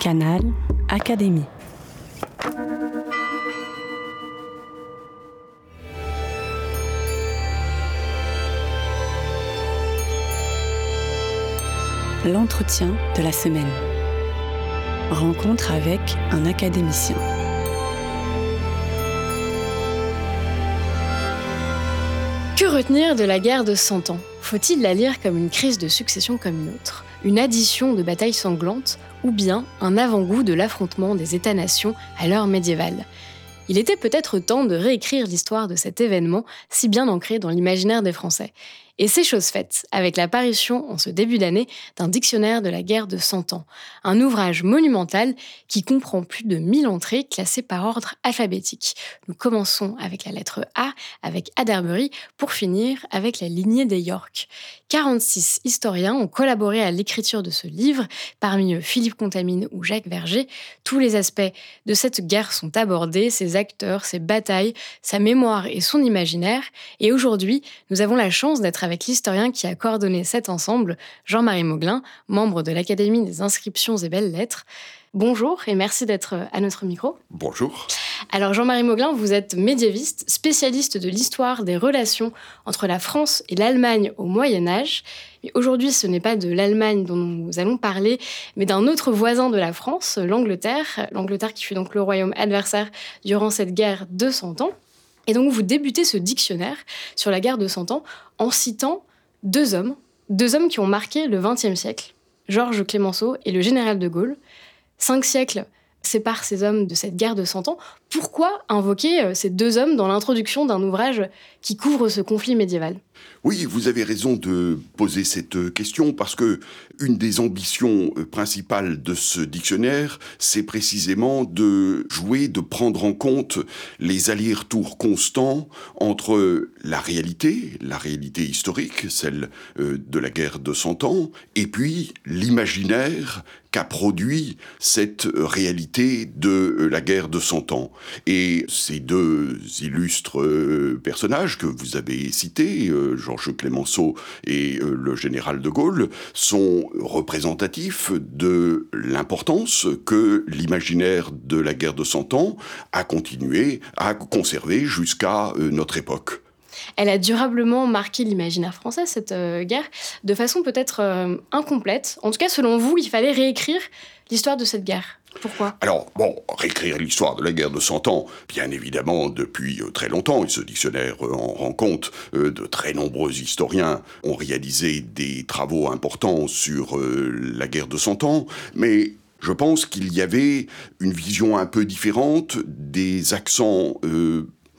Canal Académie. L'entretien de la semaine. Rencontre avec un académicien. Que retenir de la guerre de Cent Ans? Faut-il la lire comme une crise de succession comme une autre? Une addition de batailles sanglantes ou bien un avant-goût de l'affrontement des États-nations à l'heure médiévale il était peut-être temps de réécrire l'histoire de cet événement si bien ancré dans l'imaginaire des Français. Et c'est chose faite, avec l'apparition en ce début d'année d'un dictionnaire de la guerre de Cent Ans, un ouvrage monumental qui comprend plus de 1000 entrées classées par ordre alphabétique. Nous commençons avec la lettre A, avec Aderbury, pour finir avec la lignée des York. 46 historiens ont collaboré à l'écriture de ce livre, parmi eux Philippe Contamine ou Jacques Verger. Tous les aspects de cette guerre sont abordés, ses acteurs, ses batailles, sa mémoire et son imaginaire. Et aujourd'hui, nous avons la chance d'être avec l'historien qui a coordonné cet ensemble, Jean-Marie Mauglin, membre de l'Académie des inscriptions et belles lettres. Bonjour et merci d'être à notre micro. Bonjour. Alors Jean-Marie Mauglin, vous êtes médiéviste, spécialiste de l'histoire des relations entre la France et l'Allemagne au Moyen Âge. Aujourd'hui, ce n'est pas de l'Allemagne dont nous allons parler, mais d'un autre voisin de la France, l'Angleterre. L'Angleterre qui fut donc le royaume adversaire durant cette guerre de 100 ans. Et donc vous débutez ce dictionnaire sur la guerre de Cent Ans en citant deux hommes, deux hommes qui ont marqué le XXe siècle, Georges Clémenceau et le général de Gaulle. Cinq siècles séparent ces hommes de cette guerre de Cent Ans. Pourquoi invoquer euh, ces deux hommes dans l'introduction d'un ouvrage qui couvre ce conflit médiéval? Oui, vous avez raison de poser cette question parce que une des ambitions euh, principales de ce dictionnaire, c'est précisément de jouer, de prendre en compte les allers-retours constants entre la réalité, la réalité historique, celle euh, de la guerre de Cent Ans, et puis l'imaginaire qu'a produit cette réalité de euh, la guerre de Cent Ans. Et ces deux illustres personnages que vous avez cités, Georges Clémenceau et euh, le général de Gaulle, sont représentatifs de l'importance que l'imaginaire de la guerre de Cent Ans a continué à conserver jusqu'à euh, notre époque. Elle a durablement marqué l'imaginaire français, cette euh, guerre, de façon peut-être incomplète. En tout cas, selon vous, il fallait réécrire l'histoire de cette guerre. Alors, bon, réécrire l'histoire de la guerre de Cent Ans, bien évidemment, depuis euh, très longtemps, et ce dictionnaire euh, en rend compte, euh, de très nombreux historiens ont réalisé des travaux importants sur la guerre de Cent Ans, mais je pense qu'il y avait une vision un peu différente des accents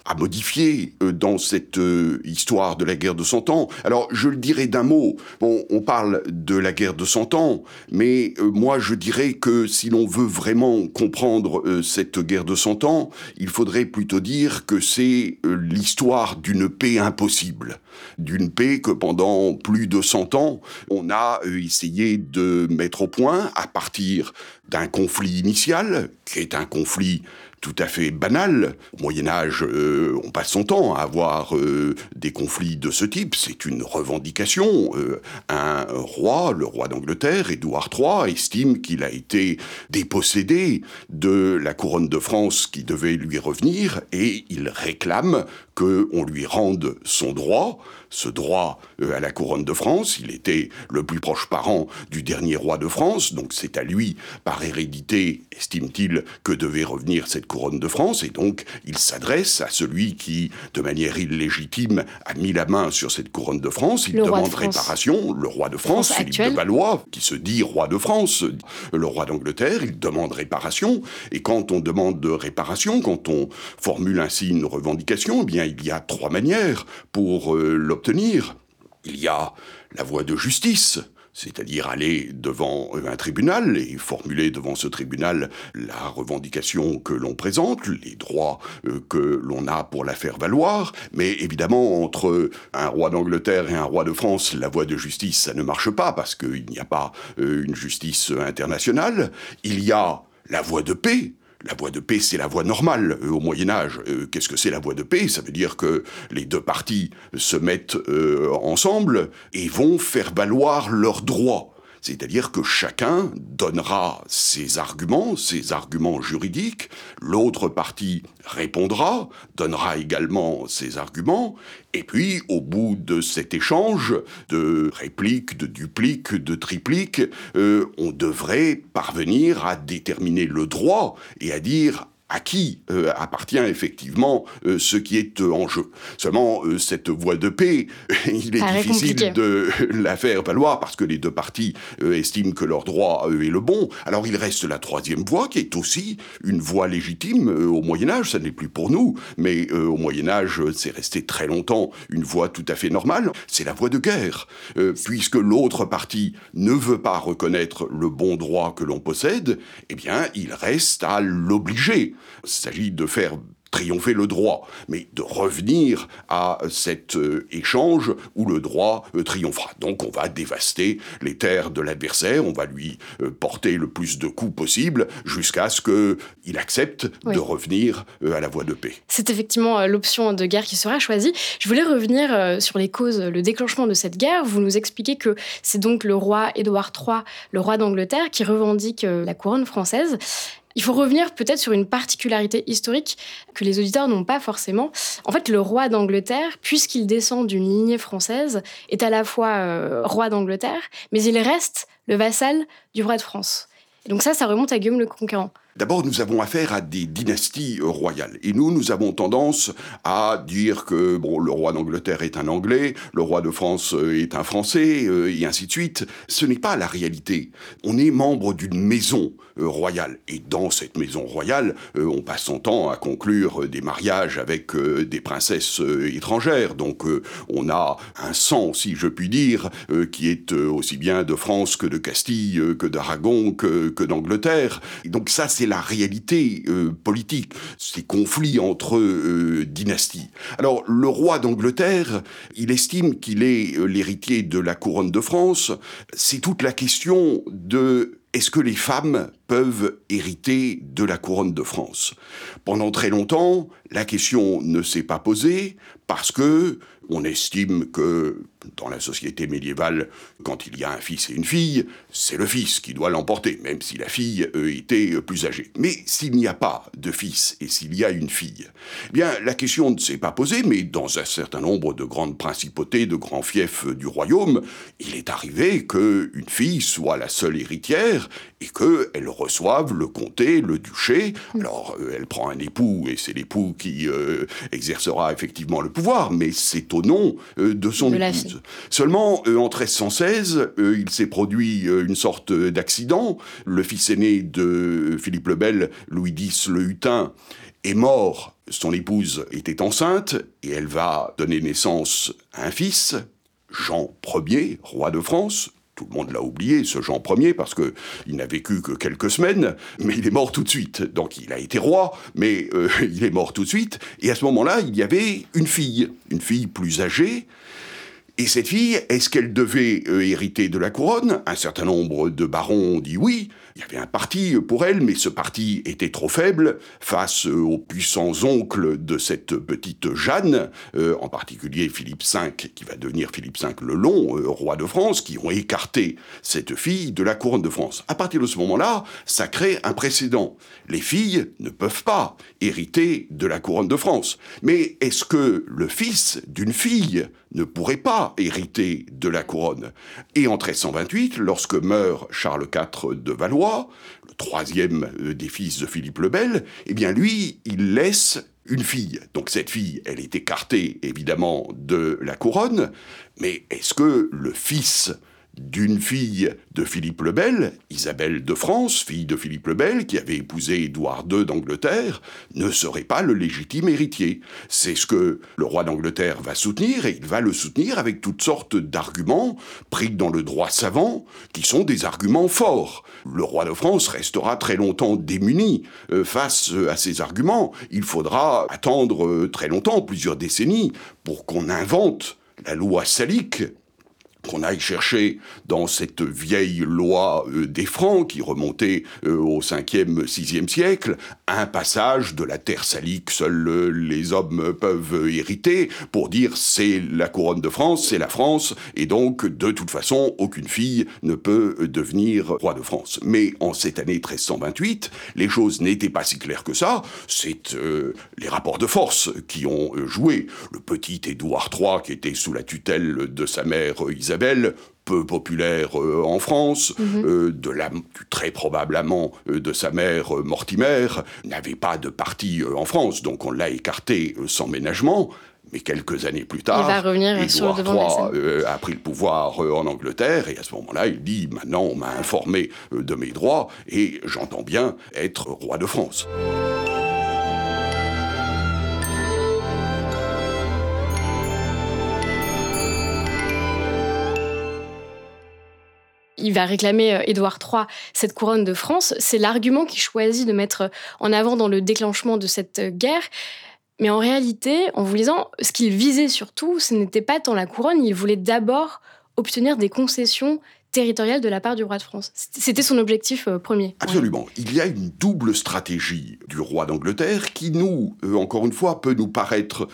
à modifier euh, dans cette euh, histoire de la guerre de Cent Ans. Alors, je le dirais d'un mot. Bon, on parle de la guerre de Cent Ans, mais euh, moi, je dirais que si l'on veut vraiment comprendre cette guerre de Cent Ans, il faudrait plutôt dire que c'est l'histoire d'une paix impossible. D'une paix que pendant plus de cent ans, on a essayé de mettre au point à partir d'un conflit initial, qui est un conflit tout à fait banal. Au Moyen Âge, euh, on passe son temps à avoir euh, des conflits de ce type. C'est une revendication. Euh, un roi, le roi d'Angleterre, Édouard III, estime qu'il a été dépossédé de la couronne de France qui devait lui revenir et il réclame qu'on lui rende son droit, ce droit à la couronne de France. Il était le plus proche parent du dernier roi de France, donc c'est à lui, par hérédité, estime-t-il, que devait revenir cette couronne de France, et donc il s'adresse à celui qui, de manière illégitime, a mis la main sur cette couronne de France. Il demande réparation, le roi de France, Philippe de Valois, qui se dit roi de France, le roi d'Angleterre, il demande réparation, et quand on demande de réparation, quand on formule ainsi une revendication, eh bien il y a trois manières pour euh, l'obtenir. Il y a la voie de justice, c'est-à-dire aller devant un tribunal et formuler devant ce tribunal la revendication que l'on présente, les droits euh, que l'on a pour la faire valoir, mais évidemment entre un roi d'Angleterre et un roi de France, la voie de justice, ça ne marche pas parce qu'il n'y a pas euh, une justice internationale, il y a la voie de paix, la voie de paix, c'est la voie normale euh, au Moyen Âge. Euh, qu'est-ce que c'est la voie de paix? Ça veut dire que les deux parties se mettent euh, ensemble et vont faire valoir leurs droits. C'est-à-dire que chacun donnera ses arguments, ses arguments juridiques, l'autre partie répondra, donnera également ses arguments, et puis au bout de cet échange de répliques, de dupliques, de tripliques, euh, on devrait parvenir à déterminer le droit et à dire à qui euh, appartient effectivement euh, ce qui est euh, en jeu. Seulement, cette voie de paix, il est difficile de la faire valoir parce que les deux parties estiment que leur droit est le bon. Alors il reste la troisième voie qui est aussi une voie légitime au Moyen Âge. Ça n'est plus pour nous, mais au Moyen Âge, c'est resté très longtemps une voie tout à fait normale. C'est la voie de guerre, puisque l'autre partie ne veut pas reconnaître le bon droit que l'on possède. Eh bien, il reste à l'obliger. Il s'agit de faire triompher le droit, mais de revenir à cet euh, échange où le droit euh, triomphera. Donc on va dévaster les terres de l'adversaire, on va lui euh, porter le plus de coups possible jusqu'à ce qu'il accepte de revenir à la voie de paix. C'est effectivement l'option de guerre qui sera choisie. Je voulais revenir sur les causes, le déclenchement de cette guerre. Vous nous expliquez que c'est donc le roi Édouard III, le roi d'Angleterre, qui revendique la couronne française. Il faut revenir peut-être sur une particularité historique que les auditeurs n'ont pas forcément. En fait, le roi d'Angleterre, puisqu'il descend d'une lignée française, est à la fois euh, roi d'Angleterre, mais il reste le vassal du roi de France. Et donc ça, ça remonte à Guillaume le Conquérant. D'abord, nous avons affaire à des dynasties euh, royales. Et nous, nous avons tendance à dire que bon, le roi d'Angleterre est un Anglais, le roi de France euh, est un Français, euh, et ainsi de suite. Ce n'est pas la réalité. On est membre d'une maison royale. Et dans cette maison royale, on passe son temps à conclure des mariages avec des princesses étrangères. Donc, on a un sang, si je puis dire, qui est aussi bien de France que de Castille, que d'Aragon, que, d'Angleterre. Donc ça, c'est la réalité euh, politique, ces conflits entre euh, dynasties. Alors, le roi d'Angleterre, il estime qu'il est euh, l'héritier de la couronne de France. C'est toute la question de est-ce que les femmes peuvent hériter de la couronne de France? Pendant très longtemps, la question ne s'est pas posée parce que on estime que dans la société médiévale, quand il y a un fils et une fille, c'est le fils qui doit l'emporter, même si la fille euh, était plus âgée. Mais s'il n'y a pas de fils et s'il y a une fille, eh bien la question ne s'est pas posée, mais dans un certain nombre de grandes principautés, de grands fiefs du royaume, il est arrivé qu'une fille soit la seule héritière et qu'elle reçoive le comté, le duché. Alors euh, elle prend un époux et c'est l'époux qui euh, exercera effectivement le pouvoir, mais c'est au nom de son épouse. Seulement, euh, en 1316, euh, il s'est produit euh, une sorte d'accident. Le fils aîné de Philippe le Bel, Louis X le Hutin, est mort. Son épouse était enceinte et elle va donner naissance à un fils, Jean Ier, roi de France, tout le monde l'a oublié, ce Jean Ier, parce que il n'a vécu que quelques semaines, mais il est mort tout de suite. Donc il a été roi, mais il est mort tout de suite. Et à ce moment-là, il y avait une fille, une fille plus âgée, et cette fille, est-ce qu'elle devait euh, hériter de la couronne? Un certain nombre de barons ont dit oui. Il y avait un parti pour elle, mais ce parti était trop faible face euh, aux puissants oncles de cette petite Jeanne, euh, en particulier Philippe V, qui va devenir Philippe V le Long, roi de France, qui ont écarté cette fille de la couronne de France. À partir de ce moment-là, ça crée un précédent. Les filles ne peuvent pas hériter de la couronne de France. Mais est-ce que le fils d'une fille ne pourrait pas hériter de la couronne? Et en 1328, lorsque meurt Charles IV de Valois, le troisième euh, des fils de Philippe le Bel, eh bien lui, il laisse une fille. Donc cette fille, elle est écartée évidemment de la couronne, mais est-ce que le fils d'une fille de Philippe le Bel, Isabelle de France, fille de Philippe le Bel, qui avait épousé Édouard II d'Angleterre, ne serait pas le légitime héritier. C'est ce que le roi d'Angleterre va soutenir, et il va le soutenir avec toutes sortes d'arguments pris dans le droit savant, qui sont des arguments forts. Le roi de France restera très longtemps démuni euh, face à ces arguments. Il faudra attendre euh, très longtemps, plusieurs décennies, pour qu'on invente la loi salique qu'on aille chercher dans cette vieille loi euh, des Francs qui remontait euh, au 5e, 6e siècle, un passage de la terre salique que seuls euh, les hommes peuvent hériter pour dire c'est la couronne de France, c'est la France, et donc de toute façon aucune fille ne peut devenir roi de France. Mais en cette année 1328, les choses n'étaient pas si claires que ça, c'est les rapports de force qui ont joué. Le petit Édouard III qui était sous la tutelle de sa mère Isabelle, Isabelle, peu populaire euh, en France, mhm. euh, de la, très probablement euh, de sa mère Mortimer, n'avait pas de parti en France, donc on l'a écarté sans ménagement. Mais quelques années plus tard, il Édouard III a pris le pouvoir en Angleterre et à ce moment-là, il dit maintenant on m'a informé de mes droits et j'entends bien être roi de France. Il va réclamer euh, Édouard III cette couronne de France. C'est l'argument qu'il choisit de mettre en avant dans le déclenchement de cette euh, guerre. Mais en réalité, en vous lisant, ce qu'il visait surtout, ce n'était pas tant la couronne, il voulait d'abord obtenir des concessions territoriales de la part du roi de France. C'était son objectif euh, premier. Absolument. Il y a une double stratégie du roi d'Angleterre qui nous, encore une fois, peut nous paraître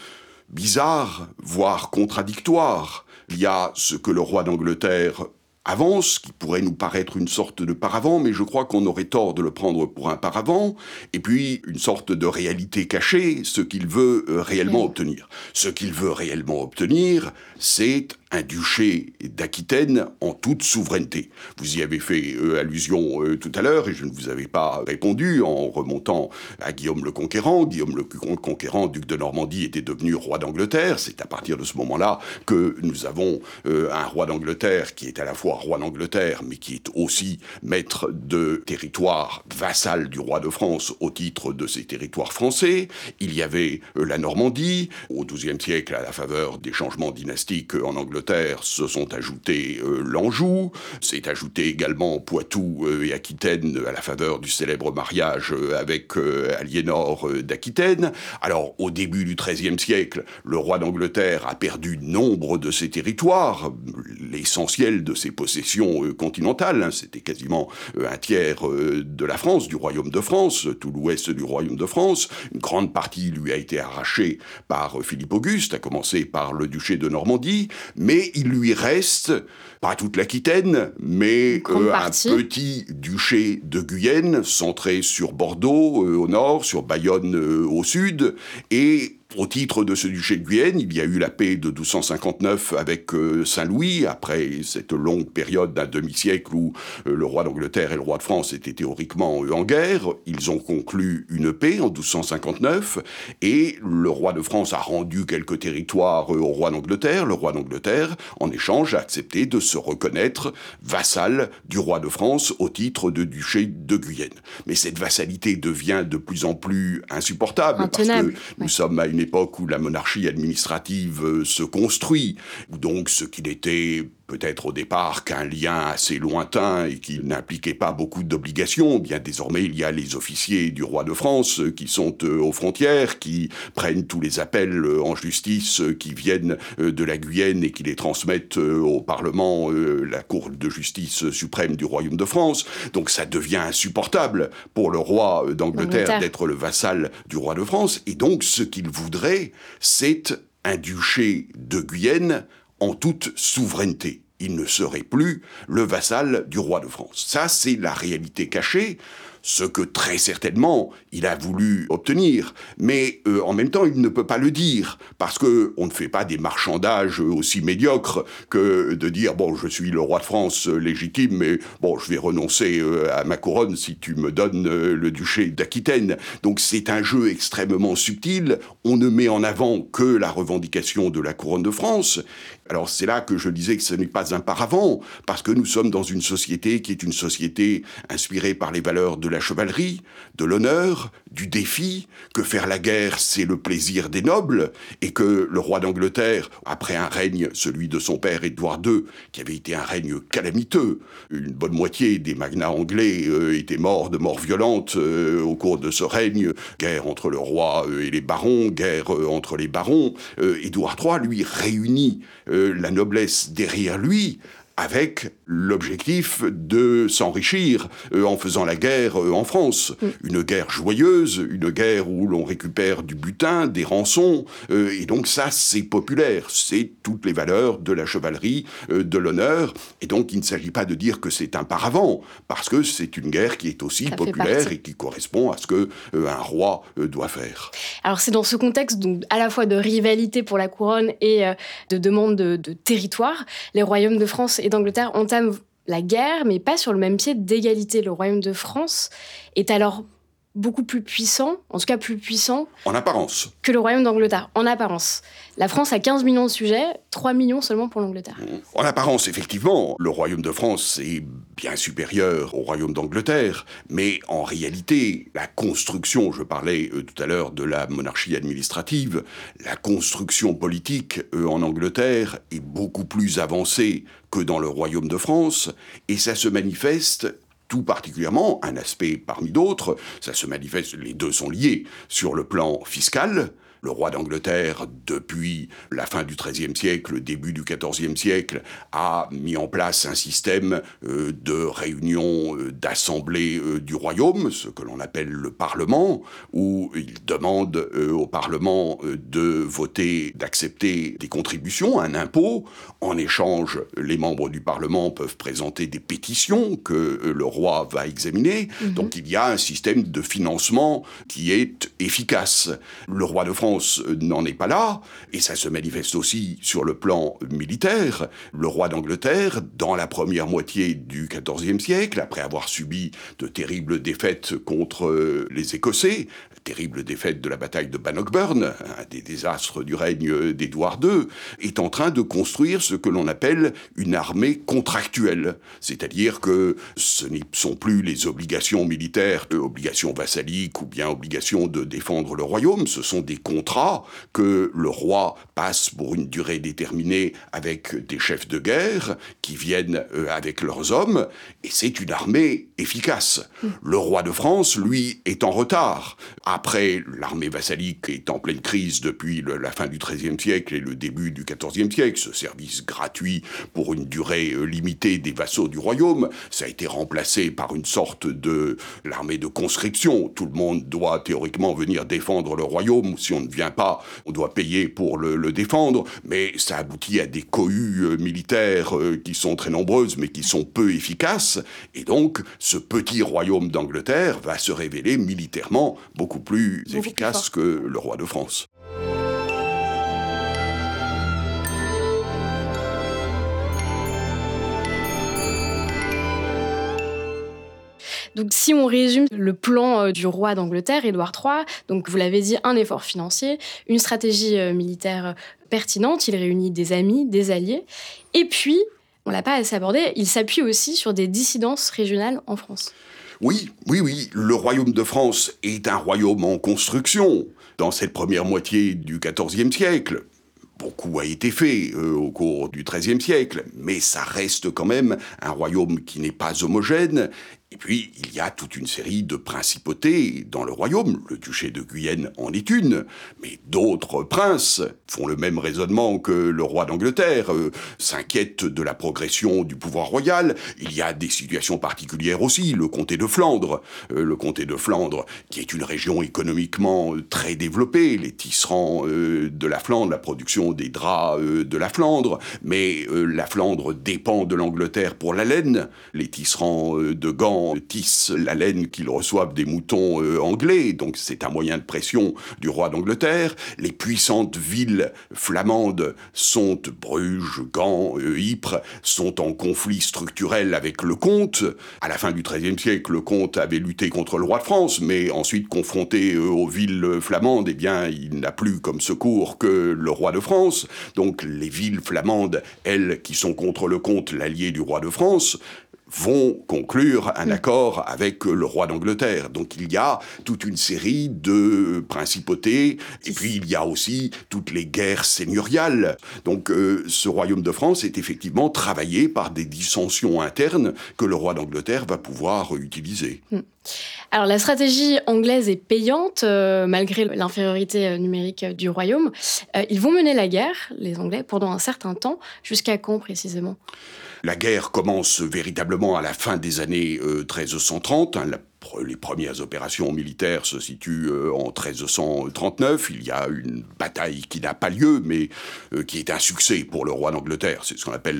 bizarre, voire contradictoire. Il y a ce que le roi d'Angleterre avance, qui pourrait nous paraître une sorte de paravent, mais je crois qu'on aurait tort de le prendre pour un paravent, et puis une sorte de réalité cachée, ce qu'il veut euh, réellement obtenir. Ce qu'il veut réellement obtenir, c'est un duché d'Aquitaine en toute souveraineté. Vous y avez fait euh, allusion euh, tout à l'heure et je ne vous avais pas répondu en remontant à Guillaume le Conquérant. Guillaume le Conquérant, duc de Normandie, était devenu roi d'Angleterre. C'est à partir de ce moment-là que nous avons euh, un roi d'Angleterre qui est à la fois roi d'Angleterre mais qui est aussi maître de territoire vassal du roi de France au titre de ses territoires français. Il y avait la Normandie au XIIe siècle à la faveur des changements dynastiques en Angleterre se sont ajoutés euh, l'Anjou, s'est ajouté également Poitou euh, et Aquitaine à la faveur du célèbre mariage euh, avec Aliénor d'Aquitaine. Alors, au début du XIIIe siècle, le roi d'Angleterre a perdu nombre de ses territoires, l'essentiel de ses possessions continentales, hein. c'était quasiment un tiers de la France, du royaume de France, tout l'ouest du royaume de France. Une grande partie lui a été arrachée par Philippe Auguste, à commencer par le duché de Normandie, il lui reste, pas toute l'Aquitaine, mais euh, un petit duché de Guyenne, centré sur Bordeaux euh, au nord, sur Bayonne euh, au sud, et au titre de ce duché de Guyenne, il y a eu la paix de 1259 avec euh, Saint-Louis, après cette longue période d'un demi-siècle où euh, le roi d'Angleterre et le roi de France étaient théoriquement euh, en guerre. Ils ont conclu une paix en 1259 et le roi de France a rendu quelques territoires au roi d'Angleterre. Le roi d'Angleterre, en échange, a accepté de se reconnaître vassal du roi de France au titre de duché de Guyenne. Mais cette vassalité devient de plus en plus insupportable parce que nous sommes à une époque où la monarchie administrative euh, se construit, donc ce qu'il était peut-être au départ qu'un lien assez lointain et qui n'impliquait pas beaucoup d'obligations. Bien désormais, il y a les officiers du roi de France euh, qui sont euh, aux frontières, qui prennent tous les appels en justice qui viennent de la Guyenne et qui les transmettent au Parlement, la Cour de justice suprême du royaume de France. Donc ça devient insupportable pour le roi d'Angleterre d'être le vassal du roi de France. Et donc ce qu'il voudrait, c'est un duché de Guyenne en toute souveraineté. Il ne serait plus le vassal du roi de France. Ça, c'est la réalité cachée ce que très certainement il a voulu obtenir, mais euh, en même temps il ne peut pas le dire parce que on ne fait pas des marchandages aussi médiocres que de dire bon je suis le roi de France légitime mais bon je vais renoncer euh, à ma couronne si tu me donnes euh, le duché d'Aquitaine. Donc c'est un jeu extrêmement subtil, on ne met en avant que la revendication de la couronne de France. Alors c'est là que je disais que ce n'est pas un paravent parce que nous sommes dans une société qui est une société inspirée par les valeurs de la chevalerie, de l'honneur, du défi, que faire la guerre c'est le plaisir des nobles, et que le roi d'Angleterre, après un règne, celui de son père Édouard II, qui avait été un règne calamiteux, une bonne moitié des magnats anglais euh, étaient morts de mort violente euh, au cours de ce règne, guerre entre le roi euh, et les barons, guerre entre les barons, Édouard III, lui, réunit la noblesse derrière lui avec l'objectif de s'enrichir euh, en faisant la guerre euh, en France. Mm. Une guerre joyeuse, une guerre où l'on récupère du butin, des rançons, euh, et donc ça c'est populaire, c'est toutes les valeurs de la chevalerie, de l'honneur, et donc il ne s'agit pas de dire que c'est un paravent, parce que c'est une guerre qui est aussi populaire et qui correspond à ce que un roi doit faire. Alors c'est dans ce contexte donc à la fois de rivalité pour la couronne et de demande de, de territoire, les royaumes de France d'Angleterre entament la guerre, mais pas sur le même pied d'égalité. Le royaume de France est alors beaucoup plus puissant, en tout cas plus puissant. En apparence. Que le royaume d'Angleterre, en apparence. La France a 15 millions de sujets, 3 millions seulement pour l'Angleterre. En apparence, effectivement, le royaume de France est bien supérieur au royaume d'Angleterre, mais en réalité, la construction, je parlais euh, tout à l'heure de la monarchie administrative, la construction politique euh, en Angleterre est beaucoup plus avancée que dans le royaume de France, et ça se manifeste tout particulièrement, un aspect parmi d'autres, ça se manifeste, les deux sont liés, sur le plan fiscal, le roi d'Angleterre, depuis la fin du XIIIe siècle, début du XIVe siècle, a mis en place un système euh, de réunion euh, d'assemblée euh, du royaume, ce que l'on appelle le Parlement, où il demande au Parlement de voter, d'accepter des contributions, un impôt. En échange, les membres du Parlement peuvent présenter des pétitions que le roi va examiner. Mhm. Donc il y a un système de financement qui est efficace. Le roi de France n'en est pas là, et ça se manifeste aussi sur le plan militaire. Le roi d'Angleterre, dans la première moitié du XIVe siècle, après avoir subi de terribles défaites contre euh, les Écossais, terrible défaite de la bataille de Bannockburn, un des désastres du règne d'Édouard II, est en train de construire ce que l'on appelle une armée contractuelle. C'est-à-dire que ce ne sont plus les obligations militaires, euh, obligations vassaliques ou bien obligations de défendre le royaume, ce sont des contrat que le roi passe pour une durée déterminée avec des chefs de guerre qui viennent euh, avec leurs hommes, et c'est une armée efficace. Hmm. Le roi de France, lui, est en retard. Après, l'armée vassalique est en pleine crise depuis la fin du XIIIe siècle et le début du XIVe siècle. Ce service gratuit pour une durée euh, limitée des vassaux du royaume, ça a été remplacé par une sorte de l'armée de conscription. Tout le monde doit théoriquement venir défendre le royaume si on ne vient pas, on doit payer pour le, défendre, mais ça aboutit à des cohues euh, militaires euh, qui sont très nombreuses, mais qui sont peu efficaces, et donc ce petit royaume d'Angleterre va se révéler militairement beaucoup plus efficace que le roi de France. Donc si on résume le plan euh, du roi d'Angleterre, Édouard III, donc vous l'avez dit, un effort financier, une stratégie euh, militaire euh, pertinente, il réunit des amis, des alliés, et puis, on l'a pas assez abordé, il s'appuie aussi sur des dissidences régionales en France. Oui, oui, oui, le royaume de France est un royaume en construction dans cette première moitié du XIVe siècle. Beaucoup a été fait au cours du XIIIe siècle, mais ça reste quand même un royaume qui n'est pas homogène et puis, il y a toute une série de principautés dans le royaume. Le duché de Guyenne en est une, mais d'autres princes font le même raisonnement que le roi d'Angleterre, euh, s'inquiètent de la progression du pouvoir royal. Il y a des situations particulières aussi. Le comté de Flandre, euh, le comté de Flandre, qui est une région économiquement euh, très développée, les tisserands de la Flandre, la production des draps de la Flandre, mais la Flandre dépend de l'Angleterre pour la laine, les tisserands de Gand tissent la laine qu'ils reçoivent des moutons euh, anglais, donc c'est un moyen de pression du roi d'Angleterre. Les puissantes villes flamandes sont Bruges, Gand, euh, Ypres, sont en conflit structurel avec le comte. À la fin du XIIIe siècle, le comte avait lutté contre le roi de France, mais ensuite confronté euh, aux villes flamandes, eh bien, il n'a plus comme secours que le roi de France. Donc les villes flamandes, elles, qui sont contre le comte, l'allié du roi de France, vont conclure un accord avec le roi d'Angleterre. Donc il y a toute une série de principautés, et puis il y a aussi toutes les guerres seigneuriales. Donc euh, ce royaume de France est effectivement travaillé par des dissensions internes que le roi d'Angleterre va pouvoir utiliser. Hmm. Alors la stratégie anglaise est payante, euh, malgré l'infériorité euh, numérique du royaume. ils vont mener la guerre, les Anglais, pendant un certain temps. Jusqu'à quand précisément? La guerre commence véritablement à la fin des années 1330. Euh, les premières opérations militaires se situent euh, en 1339. Il y a une bataille qui n'a pas lieu, mais euh, qui est un succès pour le roi d'Angleterre. C'est ce qu'on appelle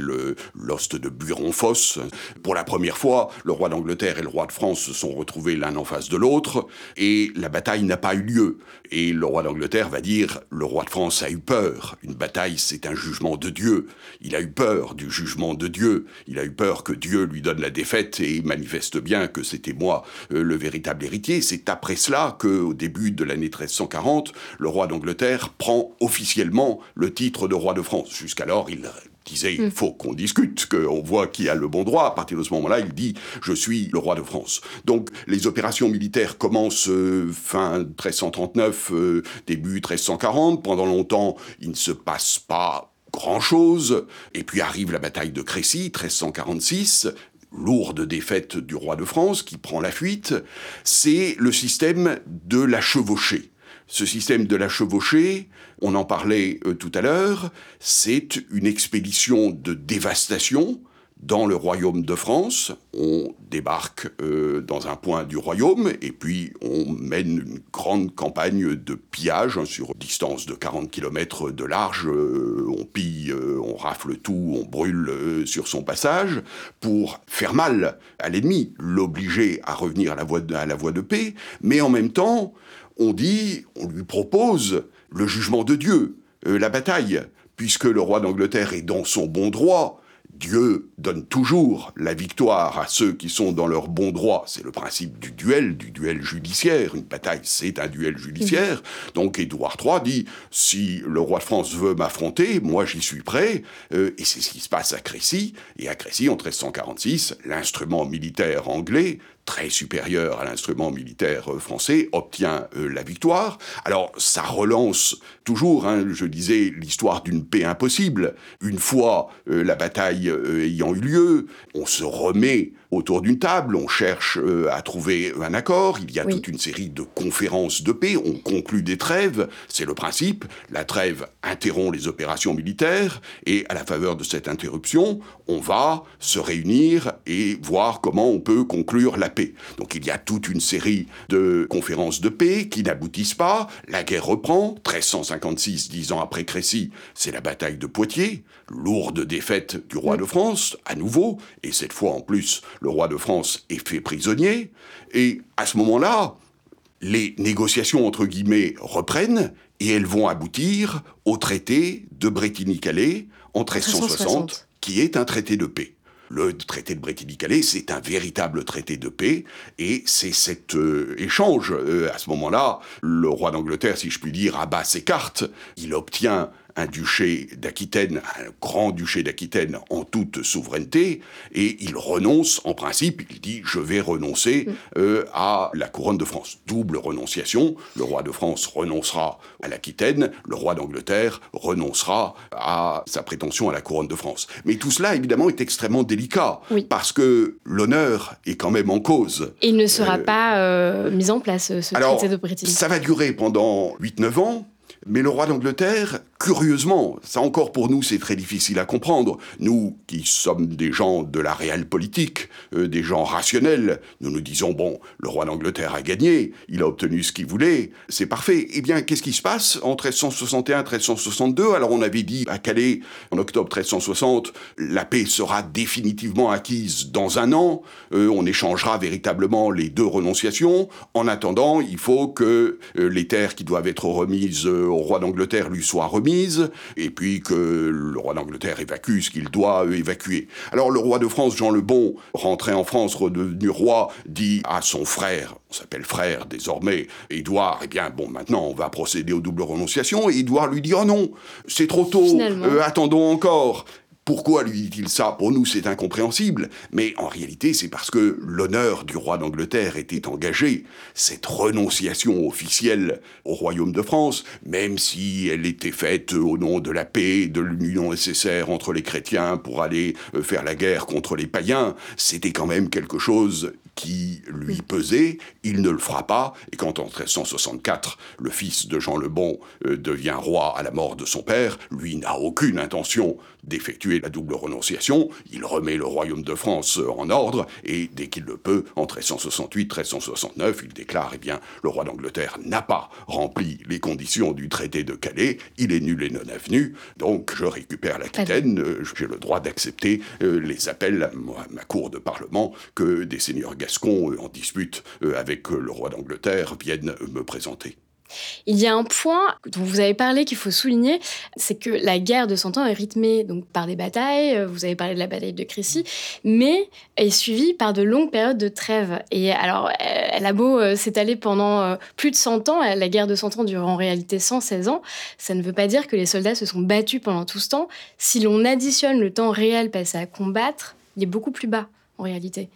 l'ost de Buiron-Fosse. Pour la première fois, le roi d'Angleterre et le roi de France se sont retrouvés l'un en face de l'autre, et la bataille n'a pas eu lieu. Et le roi d'Angleterre va dire le roi de France a eu peur. Une bataille, c'est un jugement de Dieu. Il a eu peur du jugement de Dieu. Il a eu peur que Dieu lui donne la défaite et manifeste bien que c'était moi euh, le véritable héritier. C'est après cela que, au début de l'année 1340, le roi d'Angleterre prend officiellement le titre de roi de France. Jusqu'alors, il disait il mm. faut qu'on discute, qu'on voit qui a le bon droit. À partir de ce moment-là, il dit je suis le roi de France. Donc les opérations militaires commencent euh, fin 1339, euh, début 1340. Pendant longtemps, il ne se passe pas grand-chose. Et puis arrive la bataille de Crécy, 1346 lourde défaite du roi de France qui prend la fuite, c'est le système de la chevauchée. Ce système de la chevauchée, on en parlait euh, tout à l'heure, c'est une expédition de dévastation dans le royaume de France. On débarque euh, dans un point du royaume et puis on mène une grande campagne de pillage hein, sur distance de 40 km de large. Euh, on pille, on rafle tout, on brûle sur son passage pour faire mal à l'ennemi, l'obliger à revenir à la, voie de, à la voie de paix. Mais en même temps, on dit, on lui propose le jugement de Dieu, la bataille, puisque le roi d'Angleterre est dans son bon droit Dieu donne toujours la victoire à ceux qui sont dans leur bon droit. C'est le principe du duel, du duel judiciaire. Une bataille, c'est un duel judiciaire. Donc Édouard III dit, si le roi de France veut m'affronter, moi j'y suis prêt. Euh, et c'est ce qui se passe à Crécy. Et à Crécy, en 1346, l'instrument militaire anglais très supérieur à l'instrument militaire euh, français, obtient euh, la victoire. Alors ça relance toujours, hein, je disais, l'histoire d'une paix impossible. Une fois euh, la bataille ayant eu lieu, on se remet autour d'une table, on cherche euh, à trouver un accord, il y a toute une série de conférences de paix, on conclut des trêves, c'est le principe, la trêve interrompt les opérations militaires, et à la faveur de cette interruption, on va se réunir et voir comment on peut conclure la paix. Donc il y a toute une série de conférences de paix qui n'aboutissent pas, la guerre reprend, 1356, dix ans après Crécy, c'est la bataille de Poitiers, lourde défaite du roi de France, à nouveau, et cette fois en plus, le roi de France est fait prisonnier, et à ce moment-là, les négociations entre guillemets reprennent, et elles vont aboutir au traité de Bretigny-Calais en 1360, qui est un traité de paix. Le traité de Bretigny-Calais, c'est un véritable traité de paix, et c'est cet euh, échange. Euh, à ce moment-là, le roi d'Angleterre, si je puis dire, abat ses cartes. Il obtient un duché d'Aquitaine, un grand duché d'Aquitaine en toute souveraineté, et il renonce, en principe, il dit je vais renoncer mm. euh, à la couronne de France. Double renonciation, le roi de France renoncera à l'Aquitaine, le roi d'Angleterre renoncera à sa prétention à la couronne de France. Mais tout cela, évidemment, est extrêmement délicat, parce que l'honneur est quand même en cause. il ne sera euh, pas euh, mis en place, ce traité de Brétigny. Ça va durer pendant 8-9 ans, mais le roi d'Angleterre curieusement, ça encore pour nous c'est très difficile à comprendre, nous qui sommes des gens de la réelle politique, euh, des gens rationnels, nous nous disons bon, le roi d'Angleterre a gagné, il a obtenu ce qu'il voulait, c'est parfait. Eh bien, qu'est-ce qui se passe en 1361-1362 Alors on avait dit à Calais en octobre 1360, la paix sera définitivement acquise dans un an, euh, on échangera véritablement les deux renonciations. En attendant, il faut que euh, les terres qui doivent être remises au roi d'Angleterre lui soient remises et puis que le roi d'Angleterre évacue ce qu'il doit évacuer. Alors le roi de France, Jean le Bon, rentré en France, redevenu roi, dit à son frère, on s'appelle frère désormais, Édouard, eh bien bon, maintenant on va procéder aux doubles renonciations, et Édouard lui dit, oh non, c'est trop tôt, euh, attendons encore. Pourquoi lui dit-il ça? Pour nous, c'est incompréhensible, mais en réalité, c'est parce que l'honneur du roi d'Angleterre était engagé. Cette renonciation officielle au royaume de France, même si elle était faite au nom de la paix, de l'union nécessaire entre les chrétiens pour aller euh, faire la guerre contre les païens, c'était quand même quelque chose qui lui pesait, il ne le fera pas, et quand en 1364, le fils de Jean le Bon euh, devient roi à la mort de son père, lui n'a aucune intention d'effectuer la double renonciation, il remet le royaume de France euh, en ordre, et dès qu'il le peut, en 1368-1369, il déclare, eh bien, le roi d'Angleterre n'a pas rempli les conditions du traité de Calais, il est nul et non avenu, donc je récupère l'Aquitaine, euh, j'ai le droit d'accepter les appels à ma cour de parlement que des seigneurs gascons en dispute avec le roi d'Angleterre viennent me présenter. Il y a un point dont vous avez parlé qu'il faut souligner, c'est que la guerre de Cent Ans est rythmée donc par des batailles, vous avez parlé de la bataille de Crécy, mais est suivie par de longues périodes de trêve. Et alors, elle a beau euh, s'étaler pendant euh, plus de 100 ans, la guerre de Cent Ans dure en réalité 116 ans, ça ne veut pas dire que les soldats se sont battus pendant tout ce temps. Si l'on additionne le temps réel passé à combattre, il est beaucoup plus bas en réalité.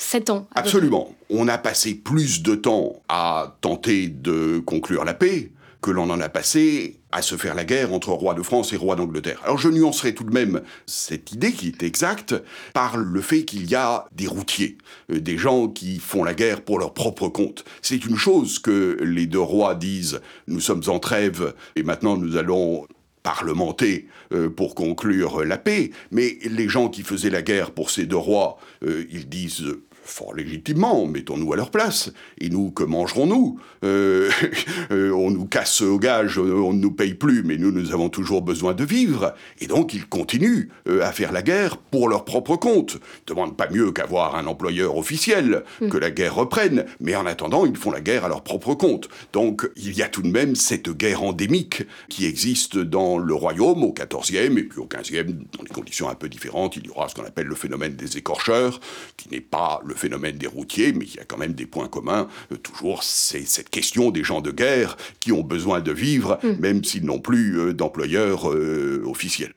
7 ans. Absolument. On a passé plus de temps à tenter de conclure la paix que l'on en a passé à se faire la guerre entre roi de France et roi d'Angleterre. Alors je nuancerai tout de même cette idée qui est exacte par le fait qu'il y a des routiers, euh, des gens qui font la guerre pour leur propre compte. C'est une chose que les deux rois disent, nous sommes en trêve et maintenant nous allons parlementer euh, pour conclure la paix, mais les gens qui faisaient la guerre pour ces deux rois, euh, ils disent fort légitimement, mettons-nous à leur place. Et nous, que mangerons-nous? Euh, euh, On nous casse au gage, on ne nous paye plus, mais nous, nous avons toujours besoin de vivre. Et donc, ils continuent euh, à faire la guerre pour leur propre compte. Ils demandent pas mieux qu'avoir un employeur officiel, mm. que la guerre reprenne, mais en attendant, ils font la guerre à leur propre compte. Donc, il y a tout de même cette guerre endémique qui existe dans le royaume au XIVe et puis au XVe, dans des conditions un peu différentes. Il y aura ce qu'on appelle le phénomène des écorcheurs, qui n'est pas le phénomène des routiers, mais il y a quand même des points communs. Euh, toujours, c'est cette question des gens de guerre qui ont besoin de vivre, mm. même s'ils n'ont plus euh, d'employeurs euh, officiels.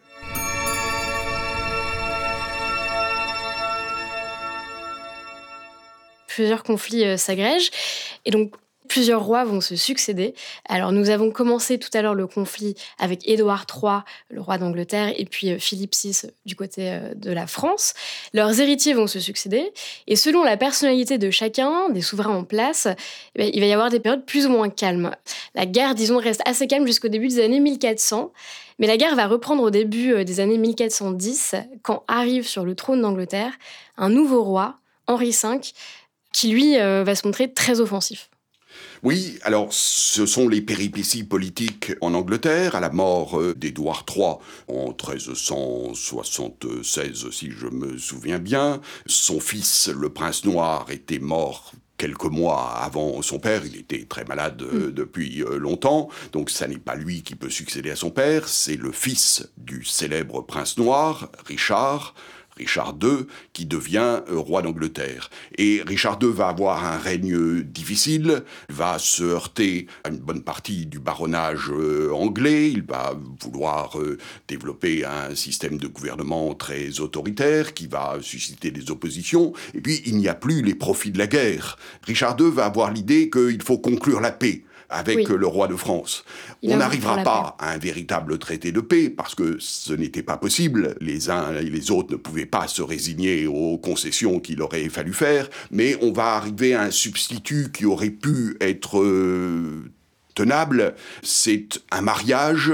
Plusieurs conflits s'agrègent. Et donc, Plusieurs rois vont se succéder. Alors nous avons commencé tout à l'heure le conflit avec Édouard III, le roi d'Angleterre, et puis euh, Philippe VI du côté euh, de la France. Leurs héritiers vont se succéder, et selon la personnalité de chacun, des souverains en place, eh ben, il va y avoir des périodes plus ou moins calmes. La guerre, disons, reste assez calme jusqu'au début des années 1400, mais la guerre va reprendre au début euh, des années 1410, quand arrive sur le trône d'Angleterre un nouveau roi, Henri V, qui lui va se montrer très offensif. Oui, alors ce sont les péripéties politiques en Angleterre, à la mort euh, d'Édouard III en 1376, si je me souviens bien. Son fils, le prince noir, était mort quelques mois avant son père. Il était très malade euh, mm. depuis euh, longtemps, donc ça n'est pas lui qui peut succéder à son père, c'est le fils du célèbre prince noir, Richard, Richard II, qui devient euh, roi d'Angleterre. Et Richard II va avoir un règne difficile, va se heurter à une bonne partie du baronnage euh, anglais, il va vouloir euh, développer un système de gouvernement très autoritaire qui va susciter des oppositions, et puis il n'y a plus les profits de la guerre. Richard II va avoir l'idée qu'il faut conclure la paix avec le roi de France. on n'arrivera pas à un véritable traité de paix parce que ce n'était pas possible. Les uns et les autres ne pouvaient pas se résigner aux concessions qu'il aurait fallu faire, mais on va arriver à un substitut qui aurait pu être euh, tenable. C'est un mariage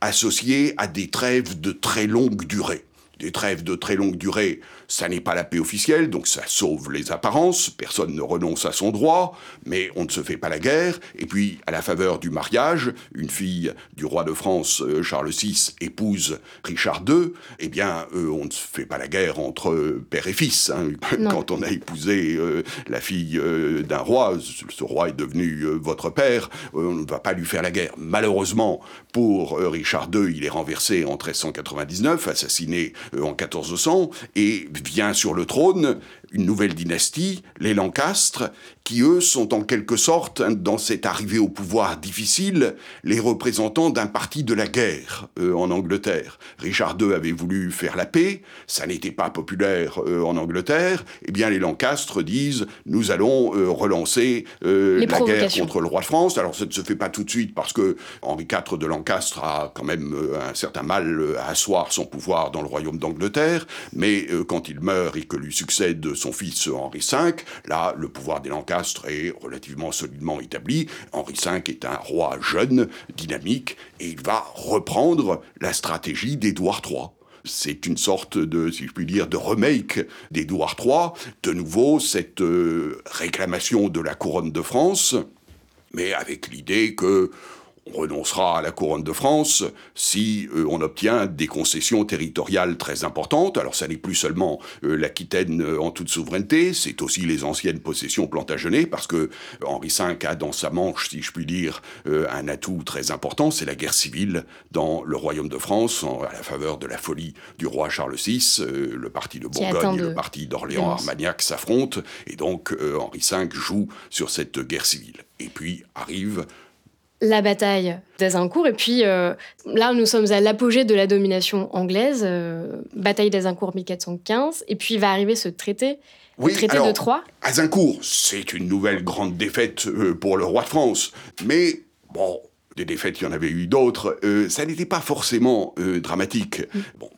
associé à des trêves de très longue durée. Des trêves de très longue durée, ça n'est pas la paix officielle, donc ça sauve les apparences, personne ne renonce à son droit, mais on ne se fait pas la guerre. Et puis, à la faveur du mariage, une fille du roi de France, euh, Charles VI, épouse Richard II, eh bien, euh, on ne se fait pas la guerre entre père et fils. Hein. Quand on a épousé euh, la fille d'un roi, ce roi est devenu votre père, on ne va pas lui faire la guerre. Malheureusement, pour Richard II, il est renversé en 1399, assassiné en 1400, et vient sur le trône une nouvelle dynastie, les Lancastres, qui eux sont en quelque sorte, hein, dans cette arrivée au pouvoir difficile, les représentants d'un parti de la guerre euh, en Angleterre. Richard II avait voulu faire la paix, ça n'était pas populaire euh, en Angleterre, eh bien les Lancastres disent nous allons euh, relancer la guerre contre le roi de France. Alors ça ne se fait pas tout de suite parce que Henri IV de Lancastre a quand même un certain mal à asseoir son pouvoir dans le royaume d'Angleterre, mais quand il meurt et que lui succède son fils Henri V, là le pouvoir des Lancastres est relativement solidement établi. Henri V est un roi jeune, dynamique, et il va reprendre la stratégie d'Édouard III. C'est une sorte de, si je puis dire, de remake d'Édouard III. De nouveau, cette euh, réclamation de la couronne de France, mais avec l'idée que on renoncera à la couronne de France si euh, on obtient des concessions territoriales très importantes. Alors ça n'est plus seulement euh, l'Aquitaine euh, en toute souveraineté, c'est aussi les anciennes possessions plantagenées, parce que Henri V a dans sa manche, si je puis dire, un atout très important, c'est la guerre civile dans le royaume de France, à la faveur de la folie du roi Charles VI. le parti de Bourgogne et le parti d'Orléans-Armagnac s'affrontent, et donc Henri V joue sur cette guerre civile. Et puis arrive la bataille d'Azincourt. Et puis euh, là, nous sommes à l'apogée de la domination anglaise, euh, bataille d'Azincourt 1415. Et puis va arriver ce traité, le traité de Troyes. Azincourt, c'est une nouvelle grande défaite euh, pour le roi de France. Mais bon, des défaites, il y en avait eu d'autres. ça n'était pas forcément dramatique. Mm. Bon,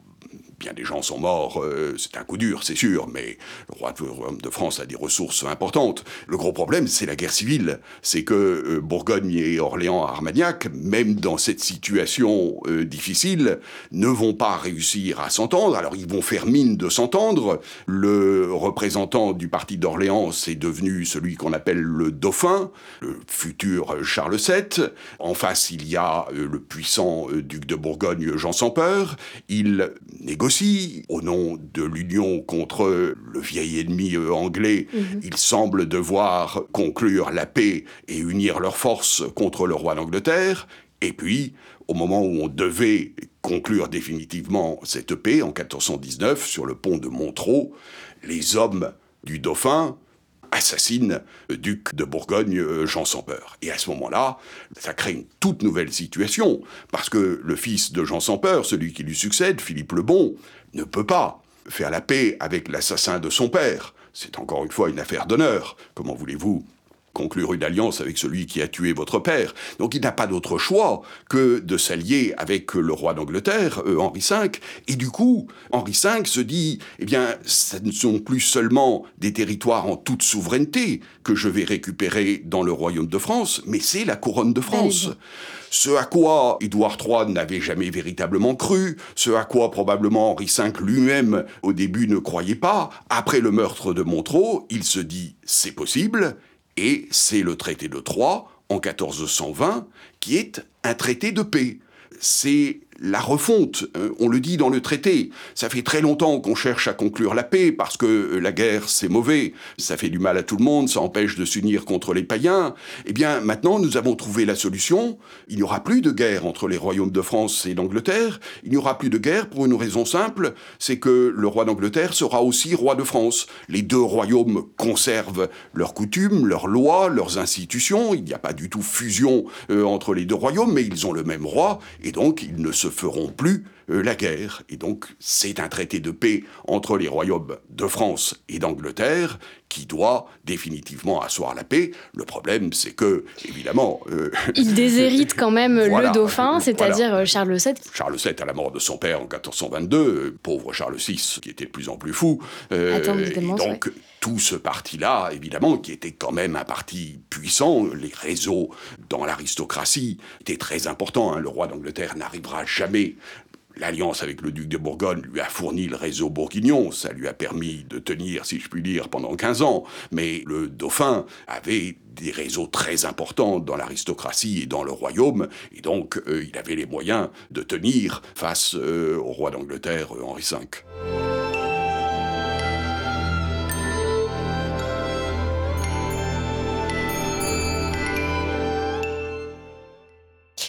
bien des gens sont morts, euh, c'est un coup dur, c'est sûr, mais le roi de France a des ressources importantes. Le gros problème, c'est la guerre civile. C'est que euh, Bourgogne et Orléans Armagnac, même dans cette situation euh, difficile, ne vont pas réussir à s'entendre. Alors ils vont faire mine de s'entendre. Le représentant du parti d'Orléans, c'est devenu celui qu'on appelle le dauphin, le futur Charles VII. En face, il y a le puissant duc de Bourgogne, Jean sans peur. Il négocie aussi, au nom de l'union contre le vieil ennemi euh, anglais, mhm. ils semblent devoir conclure la paix et unir leurs forces contre le roi d'Angleterre. Et puis, au moment où on devait conclure définitivement cette paix, en 1419, sur le pont de Montreux, les hommes du dauphin assassine le duc de Bourgogne, euh, Jean sans peur. Et à ce moment-là, ça crée une toute nouvelle situation, parce que le fils de Jean sans peur, celui qui lui succède, Philippe le Bon, ne peut pas faire la paix avec l'assassin de son père. C'est encore une fois une affaire d'honneur. Comment voulez-vous conclure une alliance avec celui qui a tué votre père. Donc il n'a pas d'autre choix que de s'allier avec le roi d'Angleterre, euh, Henri V, et du coup, Henri V se dit, eh bien, ce ne sont plus seulement des territoires en toute souveraineté que je vais récupérer dans le royaume de France, mais c'est la couronne de France. Ce à quoi Édouard III n'avait jamais véritablement cru, ce à quoi probablement Henri V lui-même au début ne croyait pas, après le meurtre de Montreux, il se dit c'est possible, et c'est le traité de Troyes, en 1420, qui est un traité de paix. C'est la refonte, euh, on le dit dans le traité. Ça fait très longtemps qu'on cherche à conclure la paix parce que euh, la guerre c'est mauvais, ça fait du mal à tout le monde, ça empêche de s'unir contre les païens. Eh bien maintenant nous avons trouvé la solution. Il n'y aura plus de guerre entre les royaumes de France et d'Angleterre. Il n'y aura plus de guerre pour une raison simple, c'est que le roi d'Angleterre sera aussi roi de France. Les deux royaumes conservent leurs coutumes, leurs lois, leurs institutions. Il n'y a pas du tout fusion euh, entre les deux royaumes, mais ils ont le même roi et donc ils ne se feront plus la guerre. Et donc, c'est un traité de paix entre les royaumes de France et d'Angleterre qui doit définitivement asseoir la paix. Le problème, c'est que, évidemment... Euh, Il déshérite quand même le dauphin, c'est-à-dire euh, Charles VII. Charles VII, à la mort de son père en 1422, pauvre Charles VI, qui était de plus en plus fou. donc, tout ce parti-là, évidemment, qui était quand même un parti puissant, les réseaux dans l'aristocratie étaient très importants. Hein. Le roi d'Angleterre n'arrivera jamais L'alliance avec le duc de Bourgogne lui a fourni le réseau bourguignon, ça lui a permis de tenir, si je puis dire, pendant 15 ans, mais le dauphin avait des réseaux très importants dans l'aristocratie et dans le royaume, et donc euh, il avait les moyens de tenir face euh, au roi d'Angleterre euh, Henri V.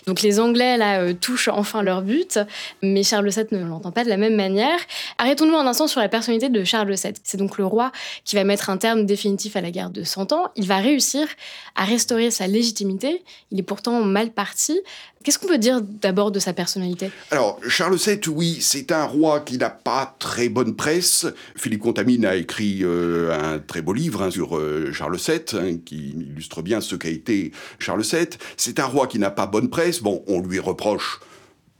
Donc les Anglais, là, euh, touchent enfin leur but, mais Charles VII ne l'entend pas de la même manière. Arrêtons-nous un instant sur la personnalité de Charles VII. C'est donc le roi qui va mettre un terme définitif à la guerre de Cent Ans. Il va réussir à restaurer sa légitimité. Il est pourtant mal parti. Qu'est-ce qu'on peut dire d'abord de sa personnalité? Alors, Charles VII, oui, c'est un roi qui n'a pas très bonne presse. Philippe Contamine a écrit euh, un très beau livre hein, sur euh, Charles VII, hein, qui illustre bien ce qu'a été Charles VII. C'est un roi qui n'a pas bonne presse. Bon, on lui reproche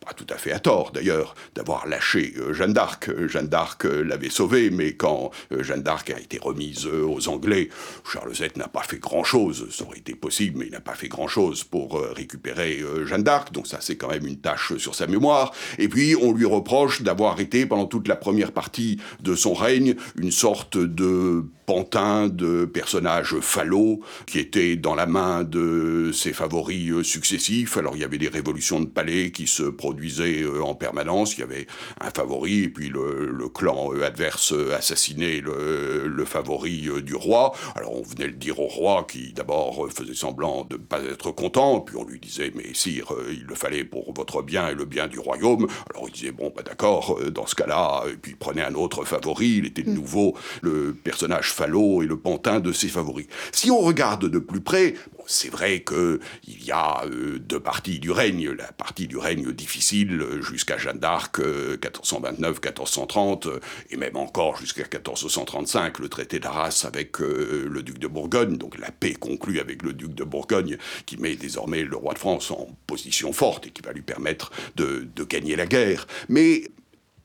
pas tout à fait à tort d'ailleurs, d'avoir lâché euh, Jeanne d'Arc. Euh, Jeanne d'Arc euh, l'avait sauvée, mais quand Jeanne d'Arc a été remise aux Anglais, Charles VII n'a pas fait grand-chose. Ça aurait été possible, mais il n'a pas fait grand-chose pour récupérer Jeanne d'Arc, donc ça c'est quand même une tâche sur sa mémoire. Et puis on lui reproche d'avoir été pendant toute la première partie de son règne une sorte de pantin de personnages fallots qui étaient dans la main de ses favoris successifs. Alors il y avait des révolutions de palais qui se produisaient euh, en permanence. Il y avait un favori et puis le, clan euh, adverse euh, assassinait le, le favori du roi. Alors on venait le dire au roi qui d'abord faisait semblant de ne pas être content, puis on lui disait mais sire, il le fallait pour votre bien et le bien du royaume. Alors il disait bon bah d'accord, dans ce cas-là, et puis prenait un autre favori, il était de mm. nouveau le personnage Fallot et le pantin de ses favoris. Si on regarde de plus près, c'est vrai qu'il y a euh, deux parties du règne. La partie du règne difficile euh, jusqu'à Jeanne d'Arc, 1429-1430, euh, et même encore jusqu'à 1435, le traité d'Arras avec le duc de Bourgogne, donc la paix conclue avec le duc de Bourgogne, qui met désormais le roi de France en position forte et qui va lui permettre de gagner la guerre. Mais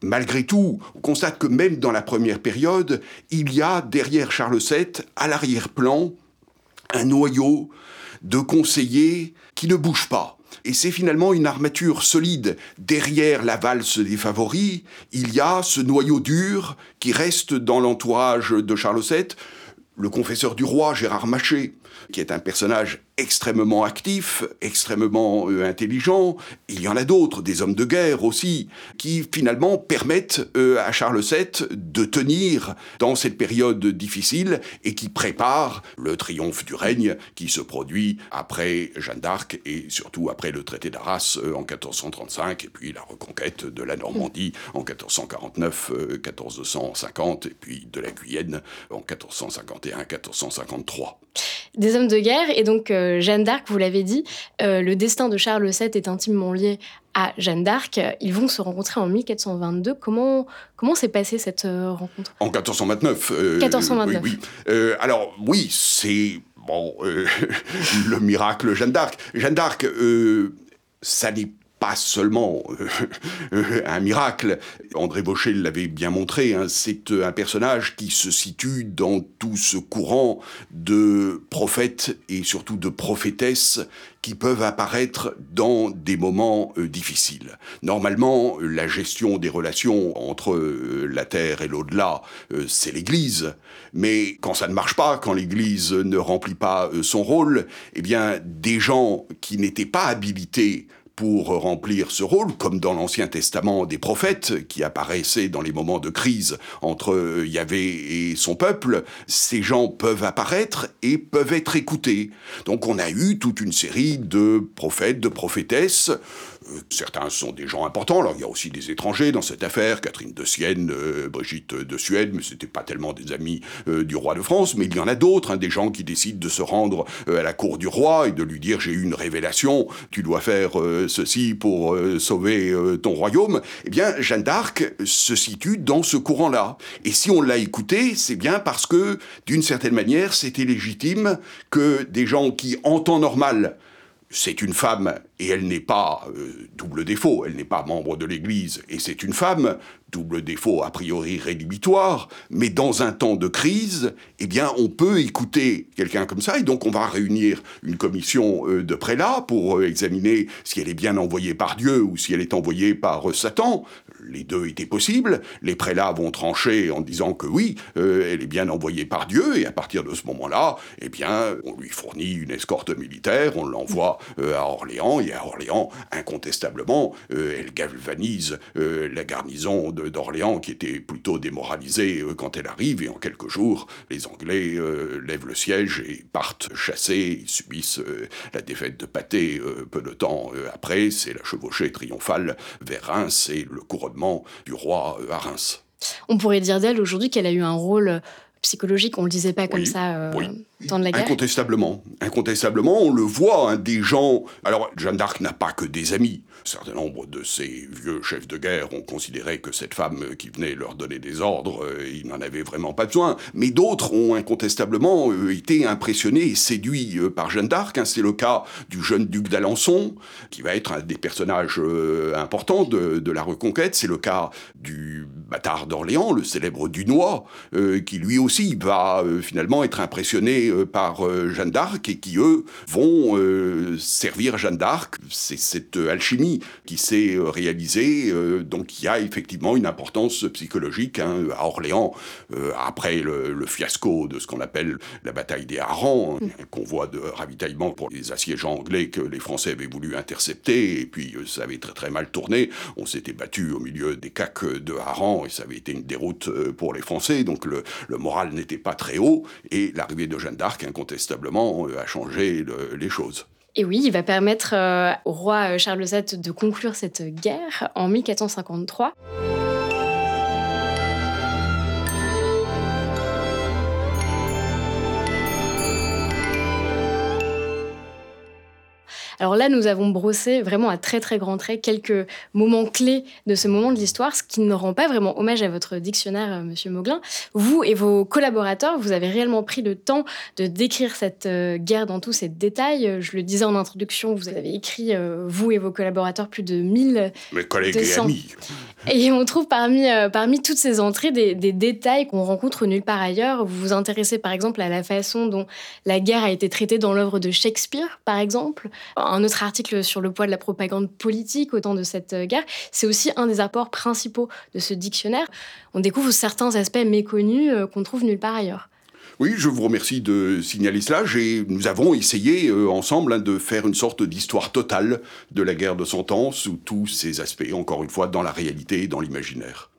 Malgré tout, on constate que même dans la première période, il y a derrière Charles VII, à l'arrière-plan, un noyau de conseillers qui ne bougent pas. Et c'est finalement une armature solide. Derrière la valse des favoris, il y a ce noyau dur qui reste dans l'entourage de Charles VII, le confesseur du roi, Gérard Maché, qui est un personnage extrêmement actif, extrêmement euh, intelligent. Il y en a d'autres, des hommes de guerre aussi, qui finalement permettent euh, à Charles VII de tenir dans cette période difficile et qui préparent le triomphe du règne qui se produit après Jeanne d'Arc et surtout après le traité d'Arras euh, en 1435 et puis la reconquête de la Normandie en 1449-1450 et puis de la Guyenne en 1451-1453. Des hommes de guerre et donc Jeanne d'Arc, vous l'avez dit, euh, le destin de Charles VII est intimement lié à Jeanne d'Arc. Ils vont se rencontrer en 1422. Comment, comment s'est passée cette euh, rencontre? En 1429. 1429. Oui, alors, oui, c'est bon, le miracle Jeanne d'Arc. Jeanne d'Arc, ça n'est pas seulement euh, un miracle. André Baucher l'avait bien montré, hein, c'est un personnage qui se situe dans tout ce courant de prophètes et surtout de prophétesses qui peuvent apparaître dans des moments euh, difficiles. Normalement, la gestion des relations entre euh, la Terre et l'au-delà, c'est l'Église. Mais quand ça ne marche pas, quand l'Église ne remplit pas son rôle, eh bien, des gens qui n'étaient pas habilités pour remplir ce rôle, comme dans l'Ancien Testament des prophètes qui apparaissaient dans les moments de crise entre Yahvé et son peuple, ces gens peuvent apparaître et peuvent être écoutés. Donc on a eu toute une série de prophètes, de prophétesses, certains sont des gens importants, alors il y a aussi des étrangers dans cette affaire, Catherine de Sienne, euh, Brigitte de Suède, mais c'était pas tellement des amis euh, du roi de France, mais il y en a d'autres, hein, des gens qui décident de se rendre à la cour du roi et de lui dire j'ai eu une révélation, tu dois faire ceci pour sauver ton royaume. Eh bien, Jeanne d'Arc se situe dans ce courant-là. Et si on l'a écouté, c'est bien parce que, d'une certaine manière, c'était légitime que des gens qui, en temps normal, c'est une femme et elle n'est pas euh, double défaut, elle n'est pas membre de l'Église et c'est une femme, double défaut a priori rédhibitoire, mais dans un temps de crise, eh bien on peut écouter quelqu'un comme ça et donc on va réunir une commission euh, de prélats pour euh, examiner si elle est bien envoyée par Dieu ou si elle est envoyée par Satan. Les deux étaient possibles. Les prélats vont trancher en disant que oui, euh, elle est bien envoyée par Dieu, et à partir de ce moment-là, eh bien, on lui fournit une escorte militaire, on l'envoie euh, à Orléans, et à Orléans, incontestablement, euh, elle galvanise la garnison d'Orléans, qui était plutôt démoralisée quand elle arrive, et en quelques jours, les Anglais lèvent le siège et partent chasser, ils subissent la défaite de Pâté peu de temps après, c'est la chevauchée triomphale vers Reims et le couronnement du roi à Reims. On pourrait dire d'elle aujourd'hui qu'elle a eu un rôle psychologique, on le disait pas comme ça euh, dans la guerre. Incontestablement, incontestablement, on le voit, hein, des gens. Alors Jeanne d'Arc n'a pas que des amis. Un certain nombre de ces vieux chefs de guerre ont considéré que cette femme qui venait leur donner des ordres, euh, ils n'en avaient vraiment pas besoin. Mais d'autres ont incontestablement euh, été impressionnés et séduits par Jeanne d'Arc. Hein. C'est le cas du jeune duc d'Alençon, qui va être un des personnages importants de, de, la Reconquête. C'est le cas du bâtard d'Orléans, le célèbre Dunois, qui lui aussi aussi va euh, finalement être impressionné euh, par euh, Jeanne d'Arc et qui, eux, vont servir Jeanne d'Arc. C'est cette alchimie qui s'est réalisée. donc il y a effectivement une importance psychologique hein, à Orléans, après le, fiasco de ce qu'on appelle la bataille des harengs, un convoi de ravitaillement pour les assiégeants anglais que les Français avaient voulu intercepter, et puis ça avait très très mal tourné. On s'était battu au milieu des caques de harengs, et ça avait été une déroute pour les Français. Donc le, le moral n'était pas très haut, et l'arrivée de Jeanne d'Arc, incontestablement, euh, a changé les choses. Et oui, il va permettre euh, au roi euh, Charles VII de conclure cette guerre en 1453. Alors là, nous avons brossé vraiment à très très grands traits quelques moments clés de ce moment de l'histoire, ce qui ne rend pas vraiment hommage à votre dictionnaire, euh, Monsieur Mauglin. Vous et vos collaborateurs, vous avez réellement pris le temps de décrire cette euh, guerre dans tous ses détails. Je le disais en introduction, vous avez écrit, euh, vous et vos collaborateurs, plus de 1000... Mes collègues et amis. Et on trouve parmi, parmi toutes ces entrées des, des détails qu'on rencontre nulle part ailleurs. Vous vous intéressez par exemple à la façon dont la guerre a été traitée dans l'œuvre de Shakespeare, par exemple un autre article sur le poids de la propagande politique au temps de cette euh, guerre. C'est aussi un des apports principaux de ce dictionnaire. On découvre certains aspects méconnus euh, qu'on trouve nulle part ailleurs. Oui, je vous remercie de signaler cela. Nous avons essayé euh, ensemble hein, de faire une sorte d'histoire totale de la guerre de Cent Ans sous tous ses aspects, encore une fois, dans la réalité et dans l'imaginaire.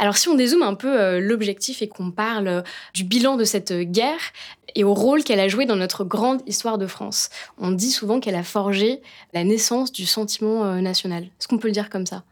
Alors si on dézoome un peu l'objectif et qu'on parle du bilan de cette guerre, et au rôle qu'elle a joué dans notre grande histoire de France. On dit souvent qu'elle a forgé la naissance du sentiment euh, national. Est-ce qu'on peut le dire comme ça?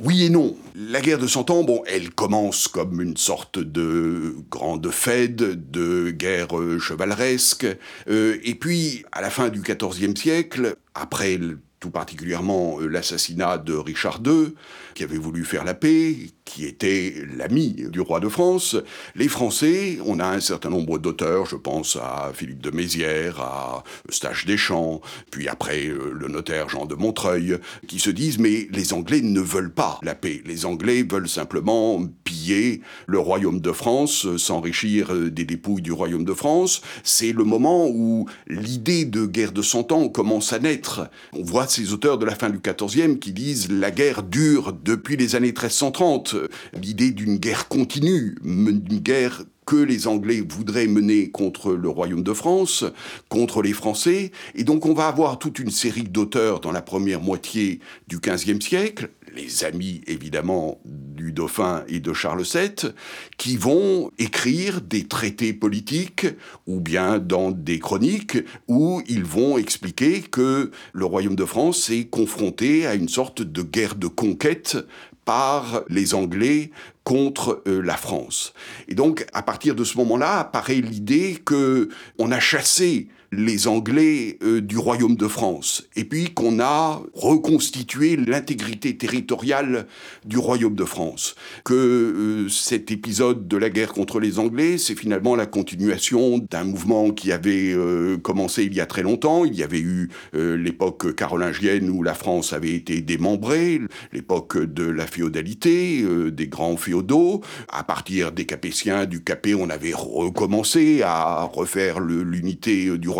Oui et non. La guerre de Cent Ans, bon, elle commence comme une sorte de grande fête, de guerre euh, chevaleresque. Euh, et puis, à la fin du XIVe siècle, après tout particulièrement l'assassinat de Richard II, qui avait voulu faire la paix, qui était l'ami du roi de France. Les Français, on a un certain nombre d'auteurs, je pense à Philippe de Mézières, à Eustache Deschamps, puis après euh, le notaire Jean de Montreuil, qui se disent mais les Anglais ne veulent pas la paix. Les Anglais veulent simplement piller le royaume de France, s'enrichir euh, des dépouilles du royaume de France. C'est le moment où l'idée de guerre de Cent Ans commence à naître. On voit ces auteurs de la fin du XIVe qui disent la guerre dure depuis les années 1330, l'idée d'une guerre continue, une guerre que les Anglais voudraient mener contre le royaume de France, contre les Français. Et donc on va avoir toute une série d'auteurs dans la première moitié du XVe siècle, les amis évidemment du dauphin et de Charles VII, qui vont écrire des traités politiques ou bien dans des chroniques où ils vont expliquer que le royaume de France est confronté à une sorte de guerre de conquête par les Anglais contre euh, la France. Et donc, à partir de ce moment-là, apparaît l'idée que on a chassé les Anglais euh, du royaume de France, et puis qu'on a reconstitué l'intégrité territoriale du royaume de France, que euh, cet épisode de la guerre contre les Anglais, c'est finalement la continuation d'un mouvement qui avait euh, commencé il y a très longtemps. Il y avait eu l'époque carolingienne où la France avait été démembrée, l'époque de la féodalité, des grands féodaux. À partir des Capétiens, du Capet, on avait recommencé à refaire l'unité du royaume.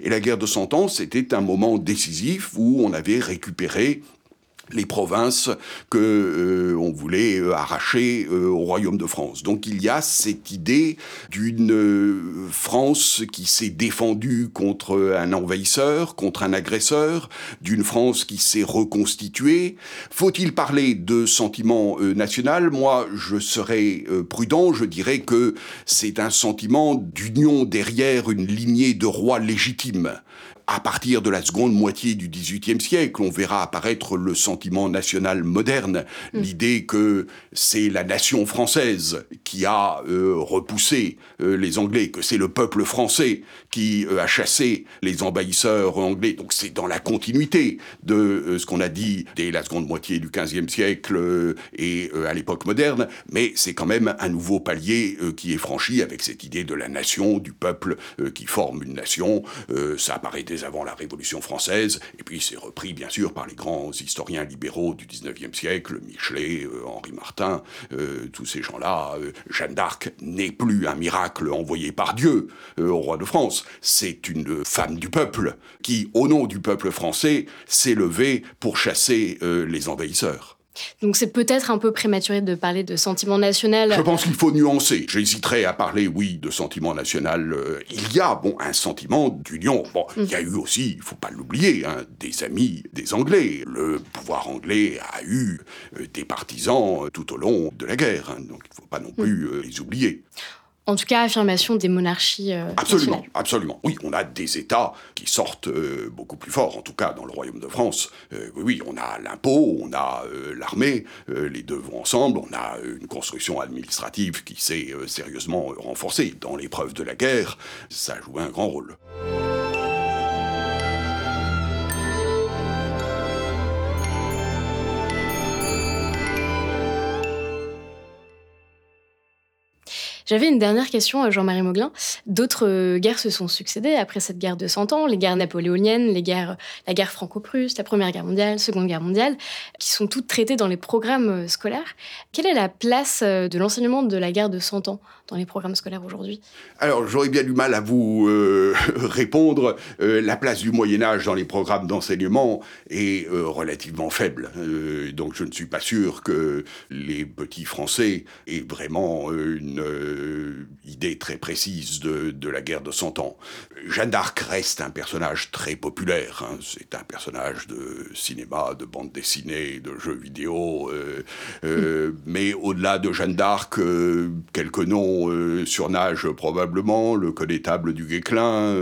Et la guerre de Cent Ans, c'était un moment décisif où on avait récupéré les provinces que euh, on voulait euh, arracher euh, au royaume de France. Donc il y a cette idée d'une France qui s'est défendue contre un envahisseur, contre un agresseur, d'une France qui s'est reconstituée. Faut-il parler de sentiment national? Moi, je serais prudent, je dirais que c'est un sentiment d'union derrière une lignée de rois légitimes à partir de la seconde moitié du XVIIIe siècle, on verra apparaître le sentiment national moderne, mm. l'idée que c'est la nation française qui a euh, repoussé euh, les Anglais, que c'est le peuple français qui euh, a chassé les envahisseurs anglais. Donc c'est dans la continuité de ce qu'on a dit dès la seconde moitié du XVe siècle et à l'époque moderne, mais c'est quand même un nouveau palier qui est franchi avec cette idée de la nation, du peuple qui forme une nation. ça apparaît avant la Révolution française, et puis c'est repris bien sûr par les grands historiens libéraux du XIXe siècle, Michelet, euh, Henri Martin, euh, tous ces gens-là. Euh, Jeanne d'Arc n'est plus un miracle envoyé par Dieu au roi de France, c'est une femme du peuple qui, au nom du peuple français, s'est levée pour chasser les envahisseurs. Donc c'est peut-être un peu prématuré de parler de sentiment national. Je pense qu'il faut nuancer. J'hésiterais à parler, oui, de sentiment national. Euh, il y a, bon, un sentiment d'union. Bon, il y a eu aussi, il faut pas l'oublier, hein, des amis des Anglais. Le pouvoir anglais a eu euh, des partisans euh, tout au long de la guerre. Hein, donc il ne faut pas non mm. plus les oublier. En tout cas, affirmation des monarchies. Euh, absolument, absolument. Oui, on a des États qui sortent euh, beaucoup plus forts, en tout cas dans le Royaume de France. Euh, oui, on a l'impôt, on a l'armée, les deux vont ensemble, on a une construction administrative qui s'est sérieusement renforcée. Dans l'épreuve de la guerre, ça a joué un grand rôle. J'avais une dernière question à Jean-Marie Mauglin. D'autres euh, guerres se sont succédées après cette guerre de 100 ans, les guerres napoléoniennes, les guerres, la guerre franco-prusse, la Première Guerre mondiale, la Seconde Guerre mondiale, qui sont toutes traitées dans les programmes euh, scolaires. Quelle est la place euh, de l'enseignement de la guerre de 100 ans dans les programmes scolaires aujourd'hui? Alors, j'aurais bien du mal à vous répondre. la place du Moyen Âge dans les programmes d'enseignement est relativement faible. donc, je ne suis pas sûr que les petits Français aient vraiment une euh, idée très précise de, la guerre de Cent Ans. Jeanne d'Arc reste un personnage très populaire. Hein. C'est un personnage de cinéma, de bande dessinée, de jeux vidéo. Euh, euh, mais au-delà de Jeanne d'Arc, quelques noms surnagent probablement. Le connétable du Guéclin,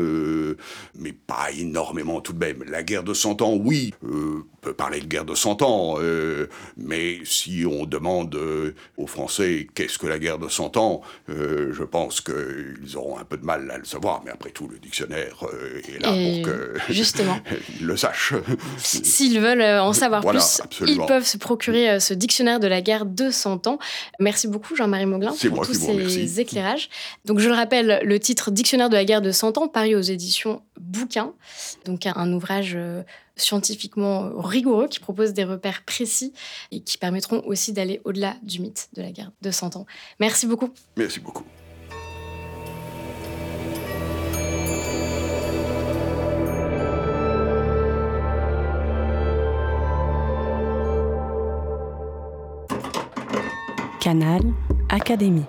mais pas énormément tout de même. La guerre de Cent Ans, oui, on peut parler de guerre de Cent Ans, mais si on demande aux Français qu'est-ce que la guerre de Cent Ans, euh, je pense qu'ils auront un peu de mal à le savoir, mais après tout, le dictionnaire euh, est là pour qu'ils le sachent. S'ils veulent euh, en savoir plus, ils peuvent se procurer ce dictionnaire de la guerre de 100 ans. Merci beaucoup, Jean-Marie Mauglin, pour tous ces éclairages. Donc, je le rappelle, le titre Dictionnaire de la guerre de 100 ans, paru aux éditions Bouquin, donc un ouvrage scientifiquement rigoureux qui propose des repères précis et qui permettront aussi d'aller au-delà du mythe de la guerre de 100 ans. Merci beaucoup. Merci beaucoup. Canal Académie.